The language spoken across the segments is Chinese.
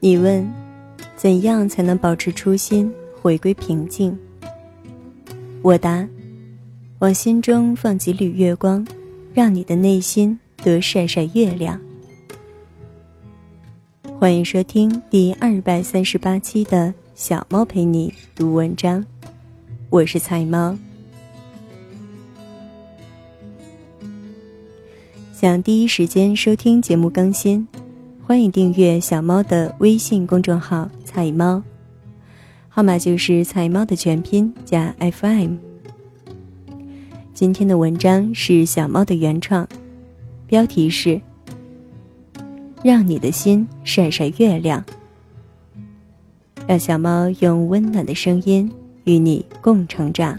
你问，怎样才能保持初心，回归平静？我答，往心中放几缕月光，让你的内心多晒晒月亮。欢迎收听第二百三十八期的小猫陪你读文章，我是菜猫。想第一时间收听节目更新。欢迎订阅小猫的微信公众号“菜猫”，号码就是“菜猫”的全拼加 FM。今天的文章是小猫的原创，标题是“让你的心晒晒月亮”，让小猫用温暖的声音与你共成长。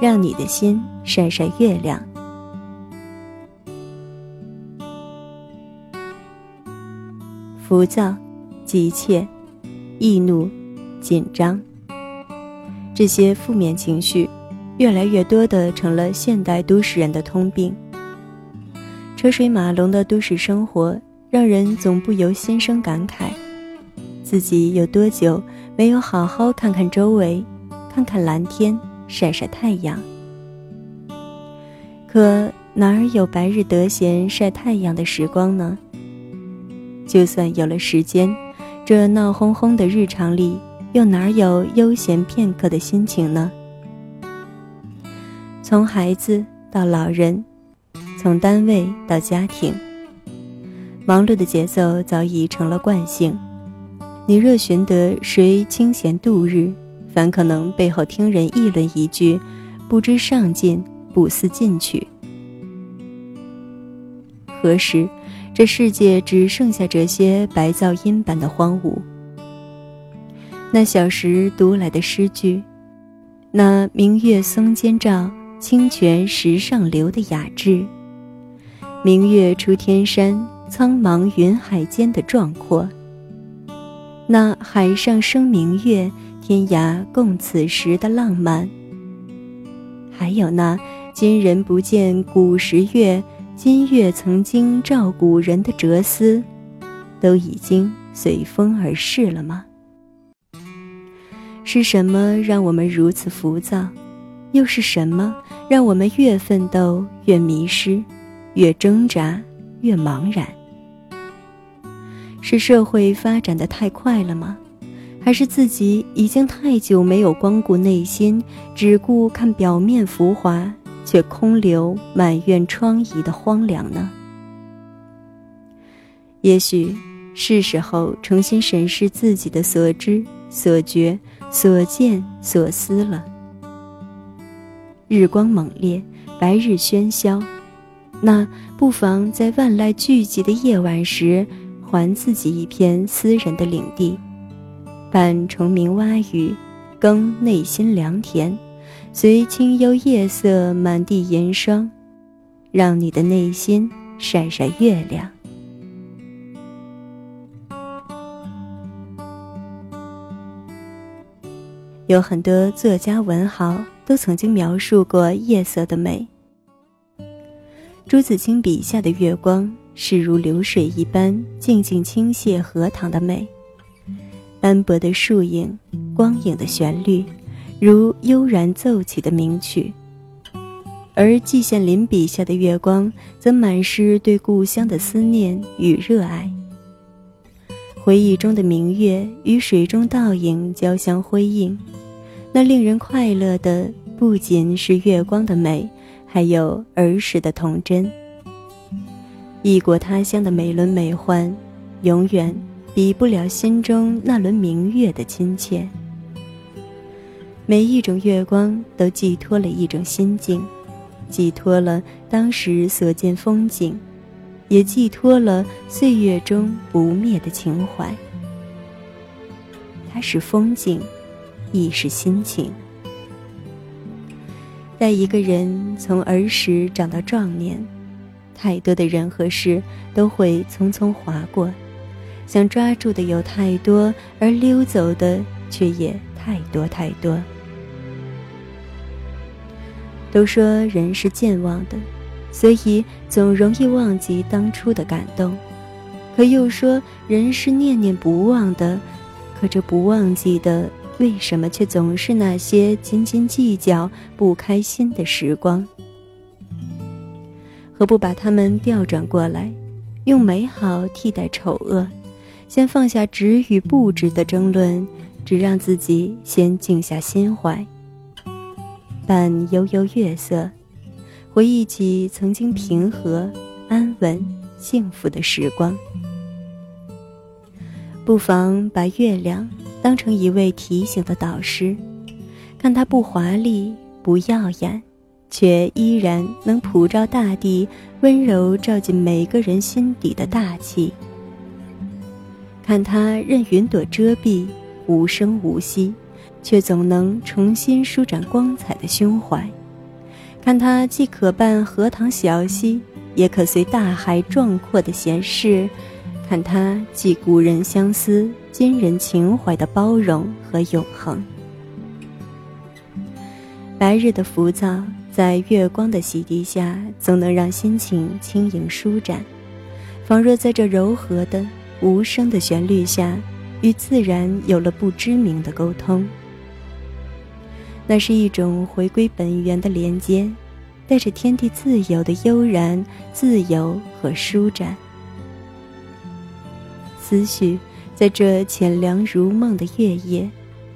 让你的心晒晒月亮。浮躁、急切、易怒、紧张，这些负面情绪，越来越多的成了现代都市人的通病。车水马龙的都市生活，让人总不由心生感慨：自己有多久没有好好看看周围，看看蓝天？晒晒太阳，可哪儿有白日得闲晒太阳的时光呢？就算有了时间，这闹哄哄的日常里，又哪儿有悠闲片刻的心情呢？从孩子到老人，从单位到家庭，忙碌的节奏早已成了惯性。你若寻得谁清闲度日？反可能背后听人议论一句：“不知上进，不思进取。”何时，这世界只剩下这些白噪音般的荒芜？那小时读来的诗句，那明月松间照，清泉石上流的雅致，明月出天山，苍茫云海间的壮阔，那海上生明月。天涯共此时的浪漫，还有那今人不见古时月，今月曾经照古人的哲思，都已经随风而逝了吗？是什么让我们如此浮躁？又是什么让我们越奋斗越迷失，越挣扎越茫然？是社会发展的太快了吗？还是自己已经太久没有光顾内心，只顾看表面浮华，却空留满院疮痍的荒凉呢？也许是时候重新审视自己的所知、所觉、所见、所思了。日光猛烈，白日喧嚣，那不妨在万籁俱寂的夜晚时，还自己一片私人的领地。伴虫鸣蛙语，耕内心良田，随清幽夜色满地银霜，让你的内心晒晒月亮。有很多作家文豪都曾经描述过夜色的美。朱自清笔下的月光，是如流水一般静静倾泻荷塘的美。斑驳的树影，光影的旋律，如悠然奏起的名曲；而季羡林笔下的月光，则满是对故乡的思念与热爱。回忆中的明月与水中倒影交相辉映，那令人快乐的不仅是月光的美，还有儿时的童真。异国他乡的美轮美奂，永远。比不了心中那轮明月的亲切。每一种月光都寄托了一种心境，寄托了当时所见风景，也寄托了岁月中不灭的情怀。它是风景，亦是心情。待一个人从儿时长到壮年，太多的人和事都会匆匆划过，想抓住的有太多，而溜走的却也太多太多。都说人是健忘的，所以总容易忘记当初的感动；可又说人是念念不忘的，可这不忘记的，为什么却总是那些斤斤计较、不开心的时光？何不把它们调转过来，用美好替代丑恶，先放下值与不值的争论，只让自己先静下心怀，伴悠悠月色，回忆起曾经平和、安稳、幸福的时光。不妨把月亮当成一位提醒的导师，看它不华丽、不耀眼。却依然能普照大地，温柔照进每个人心底的大气。看它任云朵遮蔽，无声无息，却总能重新舒展光彩的胸怀。看它既可伴荷塘小溪，也可随大海壮阔的闲适。看它既古人相思，今人情怀的包容和永恒。白日的浮躁。在月光的洗涤下，总能让心情轻盈舒展，仿若在这柔和的、无声的旋律下，与自然有了不知名的沟通。那是一种回归本源的连接，带着天地自由的悠然、自由和舒展。思绪在这浅凉如梦的月夜，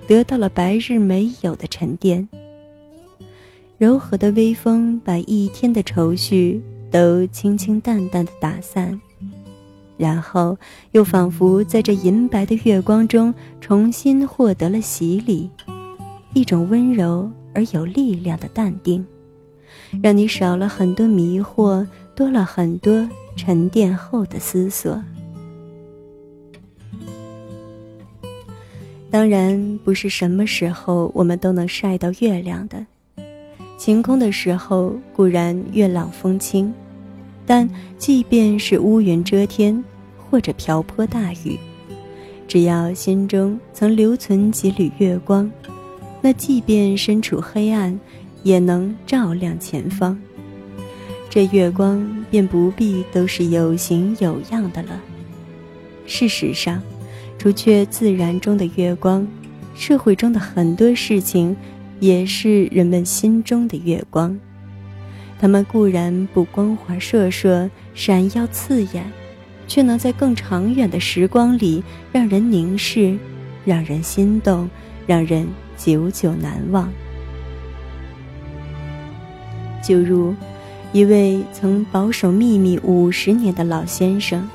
得到了白日没有的沉淀。柔和的微风把一天的愁绪都清清淡淡的打散，然后又仿佛在这银白的月光中重新获得了洗礼，一种温柔而有力量的淡定，让你少了很多迷惑，多了很多沉淀后的思索。当然，不是什么时候我们都能晒到月亮的。晴空的时候固然月朗风清，但即便是乌云遮天，或者瓢泼大雨，只要心中曾留存几缕月光，那即便身处黑暗，也能照亮前方。这月光便不必都是有形有样的了。事实上，除却自然中的月光，社会中的很多事情。也是人们心中的月光，它们固然不光华烁烁、闪耀刺眼，却能在更长远的时光里让人凝视，让人心动，让人久久难忘。就如一位曾保守秘密五十年的老先生，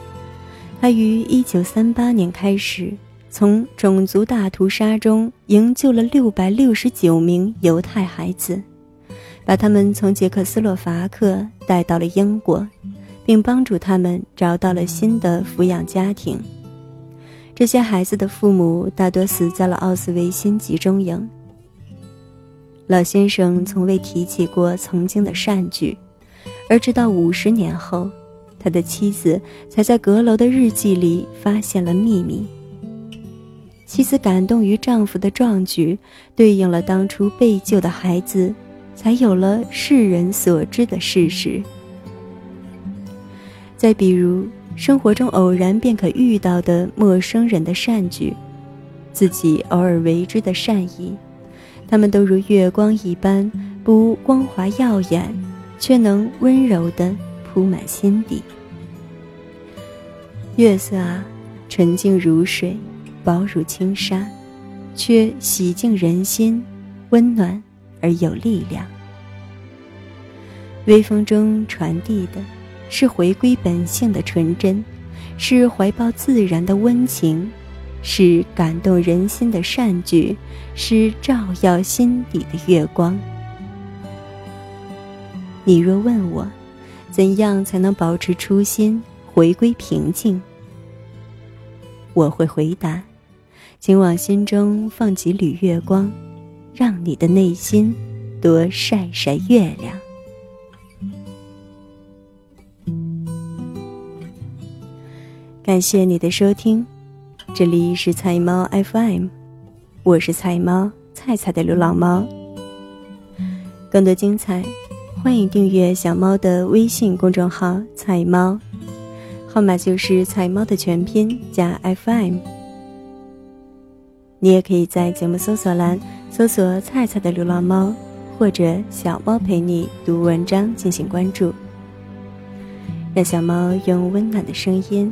他于一九三八年开始。从种族大屠杀中营救了六百六十九名犹太孩子，把他们从捷克斯洛伐克带到了英国，并帮助他们找到了新的抚养家庭。这些孩子的父母大多死在了奥斯维辛集中营。老先生从未提起过曾经的善举，而直到五十年后，他的妻子才在阁楼的日记里发现了秘密。妻子感动于丈夫的壮举，对应了当初被救的孩子，才有了世人所知的事实。再比如，生活中偶然便可遇到的陌生人的善举，自己偶尔为之的善意，他们都如月光一般，不光华耀眼，却能温柔地铺满心底。月色啊，纯净如水。薄如轻纱，却洗净人心，温暖而有力量。微风中传递的，是回归本性的纯真，是怀抱自然的温情，是感动人心的善举，是照耀心底的月光。你若问我，怎样才能保持初心，回归平静？我会回答。请往心中放几缕月光，让你的内心多晒晒月亮。感谢你的收听，这里是菜猫 FM，我是菜猫菜菜的流浪猫。更多精彩，欢迎订阅小猫的微信公众号“菜猫”，号码就是“菜猫”的全拼加 FM。你也可以在节目搜索栏搜索“菜菜的流浪猫”或者“小猫陪你读文章”进行关注，让小猫用温暖的声音。